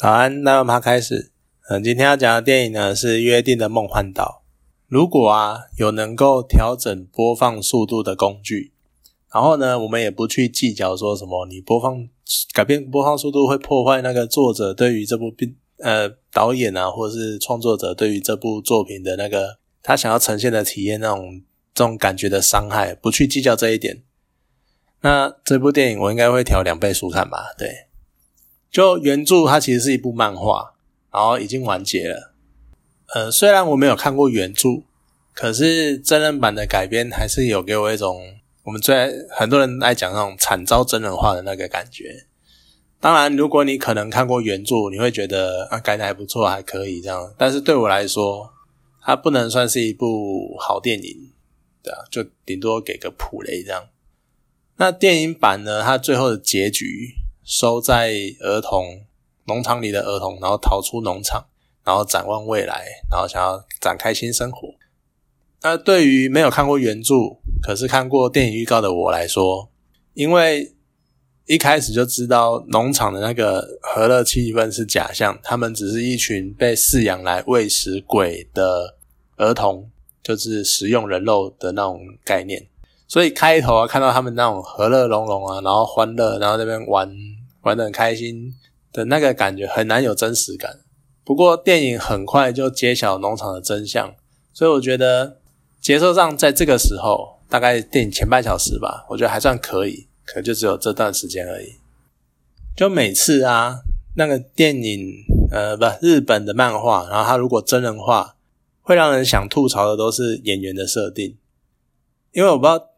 早安，那我们开始。嗯，今天要讲的电影呢是《约定的梦幻岛》。如果啊有能够调整播放速度的工具，然后呢，我们也不去计较说什么你播放改变播放速度会破坏那个作者对于这部片呃导演啊或者是创作者对于这部作品的那个他想要呈现的体验那种这种感觉的伤害，不去计较这一点。那这部电影我应该会调两倍速看吧？对。就原著，它其实是一部漫画，然后已经完结了。呃，虽然我没有看过原著，可是真人版的改编还是有给我一种我们最很多人爱讲那种惨遭真人化的那个感觉。当然，如果你可能看过原著，你会觉得啊改的还不错，还可以这样。但是对我来说，它不能算是一部好电影，对啊，就顶多给个普雷这样。那电影版呢？它最后的结局。收在儿童农场里的儿童，然后逃出农场，然后展望未来，然后想要展开新生活。那对于没有看过原著，可是看过电影预告的我来说，因为一开始就知道农场的那个和乐气氛是假象，他们只是一群被饲养来喂食鬼的儿童，就是食用人肉的那种概念。所以开头啊，看到他们那种和乐融融啊，然后欢乐，然后那边玩。玩的很开心的那个感觉很难有真实感。不过电影很快就揭晓农场的真相，所以我觉得节奏上在这个时候，大概电影前半小时吧，我觉得还算可以，可就只有这段时间而已。就每次啊，那个电影呃不日本的漫画，然后它如果真人化，会让人想吐槽的都是演员的设定，因为我不知道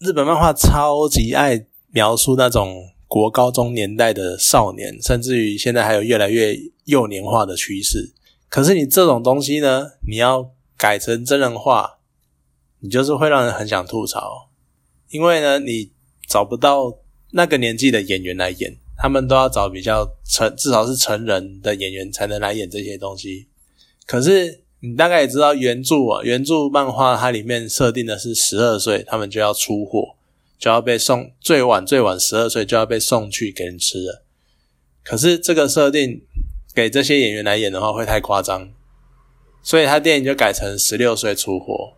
日本漫画超级爱描述那种。国高中年代的少年，甚至于现在还有越来越幼年化的趋势。可是你这种东西呢，你要改成真人化，你就是会让人很想吐槽，因为呢，你找不到那个年纪的演员来演，他们都要找比较成，至少是成人的演员才能来演这些东西。可是你大概也知道，原著啊，原著漫画它里面设定的是十二岁，他们就要出货。就要被送最晚最晚十二岁就要被送去给人吃了。可是这个设定给这些演员来演的话会太夸张，所以他电影就改成十六岁出货，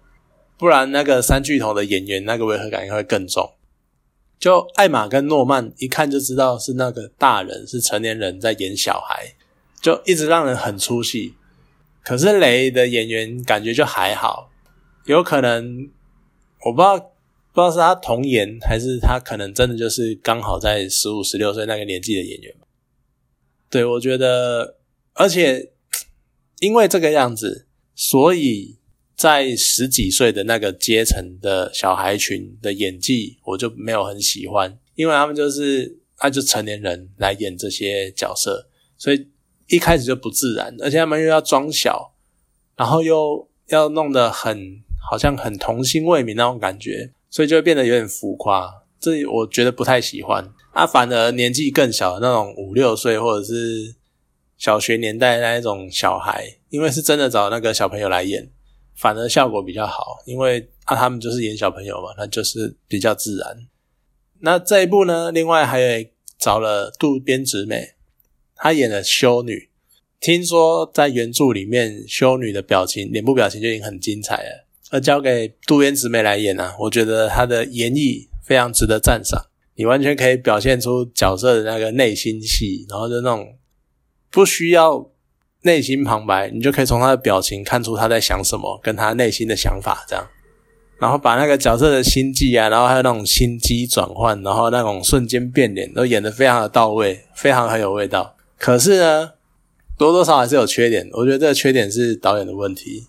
不然那个三巨头的演员那个违和感会更重。就艾玛跟诺曼一看就知道是那个大人是成年人在演小孩，就一直让人很出戏。可是雷的演员感觉就还好，有可能我不知道。不知道是他童颜，还是他可能真的就是刚好在十五、十六岁那个年纪的演员。对我觉得，而且因为这个样子，所以在十几岁的那个阶层的小孩群的演技，我就没有很喜欢，因为他们就是他就成年人来演这些角色，所以一开始就不自然，而且他们又要装小，然后又要弄得很好像很童心未泯那种感觉。所以就会变得有点浮夸，这我觉得不太喜欢。啊，反而年纪更小的那种五六岁或者是小学年代那一种小孩，因为是真的找那个小朋友来演，反而效果比较好。因为啊，他们就是演小朋友嘛，那就是比较自然。那这一部呢，另外还有找了渡边直美，她演的修女。听说在原著里面，修女的表情、脸部表情就已经很精彩了。交给渡边直美来演呢，我觉得她的演绎非常值得赞赏。你完全可以表现出角色的那个内心戏，然后就那种不需要内心旁白，你就可以从他的表情看出他在想什么，跟他内心的想法这样。然后把那个角色的心计啊，然后还有那种心机转换，然后那种瞬间变脸，都演得非常的到位，非常很有味道。可是呢，多多少少还是有缺点。我觉得这个缺点是导演的问题。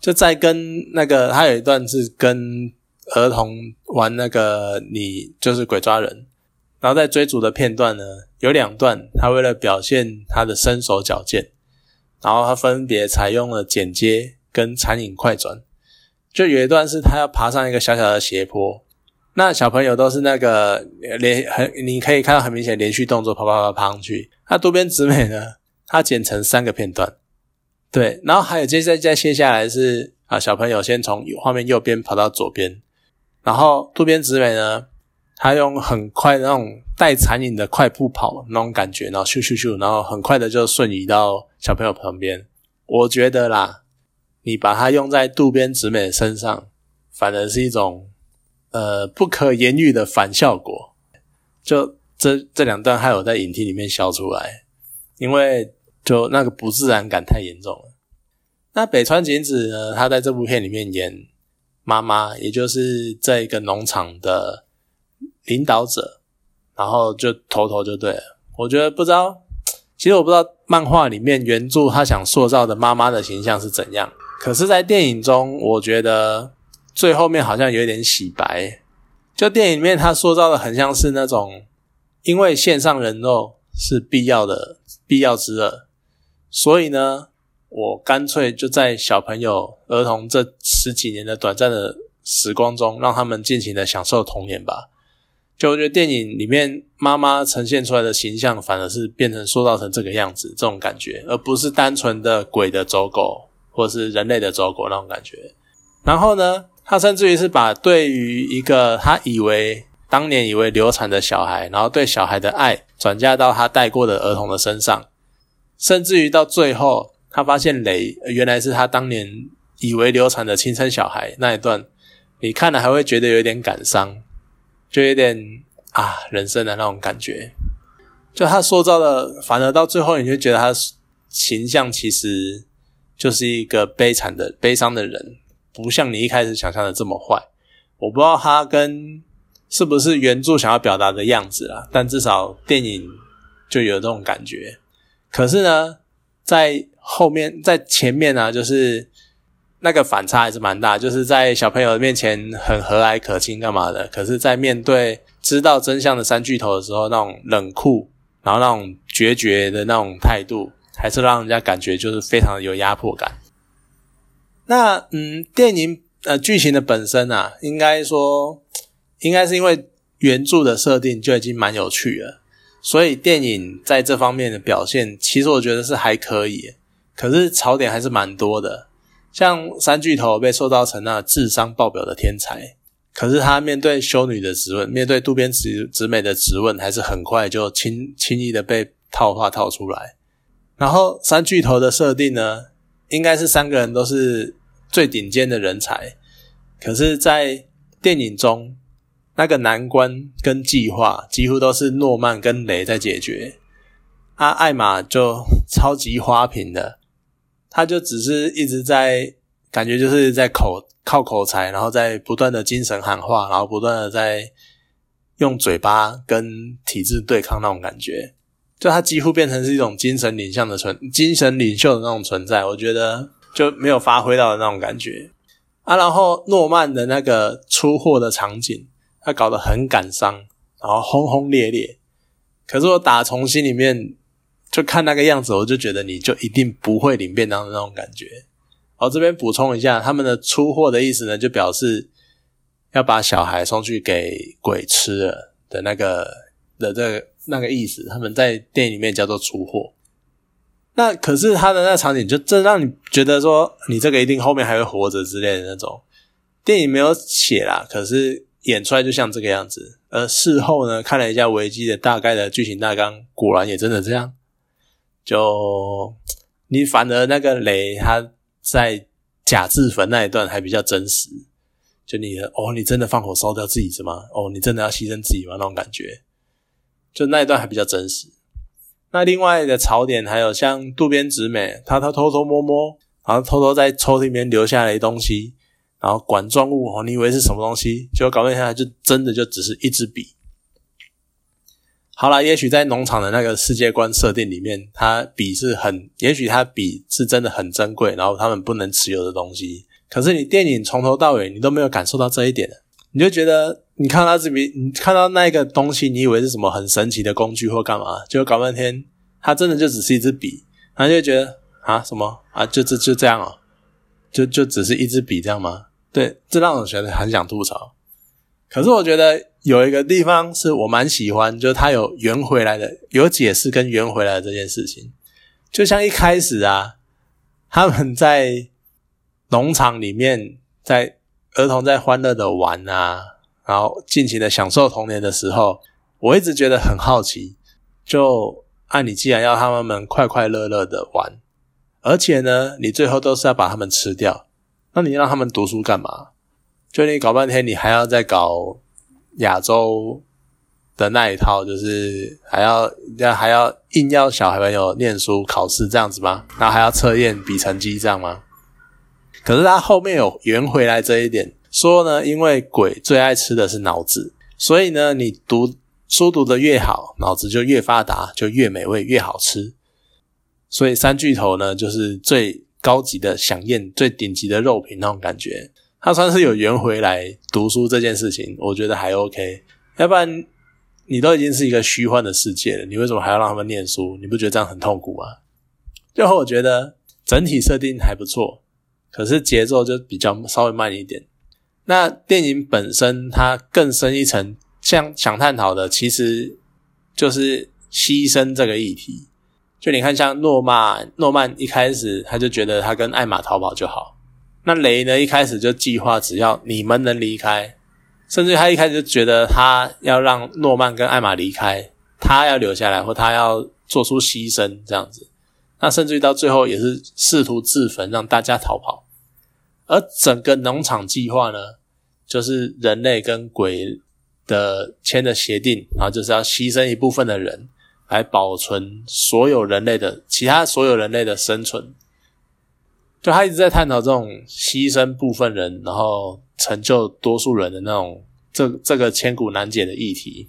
就在跟那个，他有一段是跟儿童玩那个，你就是鬼抓人，然后在追逐的片段呢，有两段，他为了表现他的身手矫健，然后他分别采用了剪接跟残影快转，就有一段是他要爬上一个小小的斜坡，那小朋友都是那个连很，你可以看到很明显连续动作，啪啪啪爬上去，那渡边直美呢，他剪成三个片段。对，然后还有接着再接下来是啊，小朋友先从画面右边跑到左边，然后渡边直美呢，他用很快那种带残影的快步跑那种感觉，然后咻咻咻，然后很快的就瞬移到小朋友旁边。我觉得啦，你把它用在渡边直美身上，反而是一种呃不可言喻的反效果。就这这两段还有在影厅里面笑出来，因为就那个不自然感太严重了。那北川景子呢，她在这部片里面演妈妈，也就是这一个农场的。领导者，然后就头头就对了。我觉得不知道，其实我不知道漫画里面原著他想塑造的妈妈的形象是怎样。可是，在电影中，我觉得最后面好像有点洗白。就电影里面他塑造的很像是那种，因为线上人肉是必要的必要之恶，所以呢，我干脆就在小朋友、儿童这十几年的短暂的时光中，让他们尽情的享受童年吧。就我觉得电影里面妈妈呈现出来的形象，反而是变成塑造成这个样子，这种感觉，而不是单纯的鬼的走狗，或是人类的走狗那种感觉。然后呢，他甚至于是把对于一个他以为当年以为流产的小孩，然后对小孩的爱转嫁到他带过的儿童的身上，甚至于到最后，他发现雷原来是他当年以为流产的亲生小孩那一段，你看了还会觉得有点感伤。就有点啊，人生的那种感觉。就他塑造的，反而到最后，你就觉得他形象其实就是一个悲惨的、悲伤的人，不像你一开始想象的这么坏。我不知道他跟是不是原著想要表达的样子啊，但至少电影就有这种感觉。可是呢，在后面、在前面呢，就是。那个反差还是蛮大，就是在小朋友面前很和蔼可亲干嘛的，可是，在面对知道真相的三巨头的时候，那种冷酷，然后那种决绝的那种态度，还是让人家感觉就是非常的有压迫感。那嗯，电影呃剧情的本身啊，应该说，应该是因为原著的设定就已经蛮有趣了，所以电影在这方面的表现，其实我觉得是还可以，可是槽点还是蛮多的。像三巨头被塑造成那智商爆表的天才，可是他面对修女的质问，面对渡边直直美的质问，还是很快就轻轻易的被套话套出来。然后三巨头的设定呢，应该是三个人都是最顶尖的人才，可是，在电影中那个难关跟计划几乎都是诺曼跟雷在解决，啊，艾玛就超级花瓶的。他就只是一直在感觉就是在口靠口才，然后在不断的精神喊话，然后不断的在用嘴巴跟体制对抗那种感觉，就他几乎变成是一种精神领袖的存精神领袖的那种存在，我觉得就没有发挥到的那种感觉啊。然后诺曼的那个出货的场景，他搞得很感伤，然后轰轰烈烈，可是我打从心里面。就看那个样子，我就觉得你就一定不会领便当的那种感觉。好，这边补充一下，他们的出货的意思呢，就表示要把小孩送去给鬼吃了的那个的这个那个意思。他们在电影里面叫做出货。那可是他的那场景，就真让你觉得说，你这个一定后面还会活着之类的那种。电影没有写啦，可是演出来就像这个样子。而事后呢，看了一下维基的大概的剧情大纲，果然也真的这样。就你反而那个雷他在假自焚那一段还比较真实，就你哦，你真的放火烧掉自己是吗？哦，你真的要牺牲自己吗？那种感觉，就那一段还比较真实。那另外的槽点还有像渡边直美，他他偷偷摸摸，然后偷偷在抽屉里面留下来东西，然后管状物哦，你以为是什么东西？结果搞问下来，就真的就只是一支笔。好了，也许在农场的那个世界观设定里面，它笔是很，也许它笔是真的很珍贵，然后他们不能持有的东西。可是你电影从头到尾，你都没有感受到这一点，你就觉得你看到这笔，你看到那个东西，你以为是什么很神奇的工具或干嘛，就搞半天，它真的就只是一支笔，然后就觉得啊什么啊，就这就这样哦，就就只是一支笔这样吗？对，这让我觉得很想吐槽。可是我觉得。有一个地方是我蛮喜欢，就是他有圆回来的，有解释跟圆回来的这件事情。就像一开始啊，他们在农场里面，在儿童在欢乐的玩啊，然后尽情的享受童年的时候，我一直觉得很好奇。就啊你既然要他们们快快乐乐的玩，而且呢，你最后都是要把他们吃掉，那你让他们读书干嘛？就你搞半天，你还要再搞亚洲的那一套，就是还要要还要硬要小孩朋友念书考试这样子吗？然后还要测验比成绩这样吗？可是他后面有圆回来这一点。说呢，因为鬼最爱吃的是脑子，所以呢，你读书读得越好，脑子就越发达，就越美味越好吃。所以三巨头呢，就是最高级的享宴、最顶级的肉品那种感觉。他算是有圆回来读书这件事情，我觉得还 OK。要不然你都已经是一个虚幻的世界了，你为什么还要让他们念书？你不觉得这样很痛苦吗？最后我觉得整体设定还不错，可是节奏就比较稍微慢一点。那电影本身，它更深一层，像想探讨的，其实就是牺牲这个议题。就你看，像诺曼，诺曼一开始他就觉得他跟艾玛逃跑就好。那雷呢，一开始就计划只要你们能离开，甚至他一开始就觉得他要让诺曼跟艾玛离开，他要留下来，或他要做出牺牲这样子。那甚至于到最后也是试图自焚，让大家逃跑。而整个农场计划呢，就是人类跟鬼的签的协定，然后就是要牺牲一部分的人来保存所有人类的其他所有人类的生存。就他一直在探讨这种牺牲部分人，然后成就多数人的那种这这个千古难解的议题。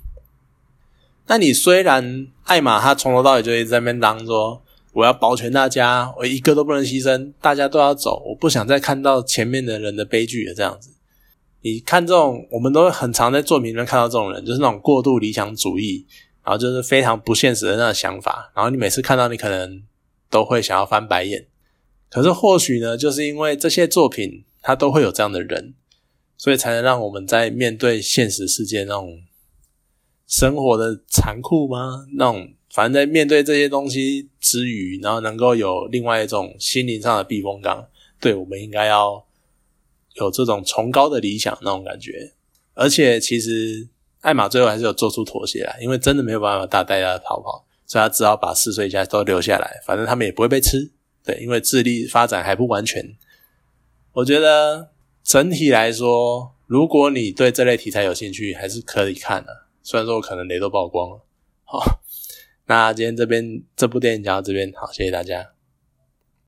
那你虽然艾玛他从头到尾就一直在那边当说。我要保全大家，我一个都不能牺牲，大家都要走。我不想再看到前面的人的悲剧了。这样子，你看这种，我们都很常在作品里面看到这种人，就是那种过度理想主义，然后就是非常不现实的那种想法。然后你每次看到，你可能都会想要翻白眼。可是或许呢，就是因为这些作品它都会有这样的人，所以才能让我们在面对现实世界那种生活的残酷吗？那种。反正，在面对这些东西之余，然后能够有另外一种心灵上的避风港，对我们应该要有这种崇高的理想那种感觉。而且，其实艾玛最后还是有做出妥协啊，因为真的没有办法大带他逃跑，所以他只好把四岁家都留下来，反正他们也不会被吃。对，因为智力发展还不完全。我觉得整体来说，如果你对这类题材有兴趣，还是可以看的。虽然说我可能雷都曝光了，好。那今天这边这部电影讲到这边，好，谢谢大家。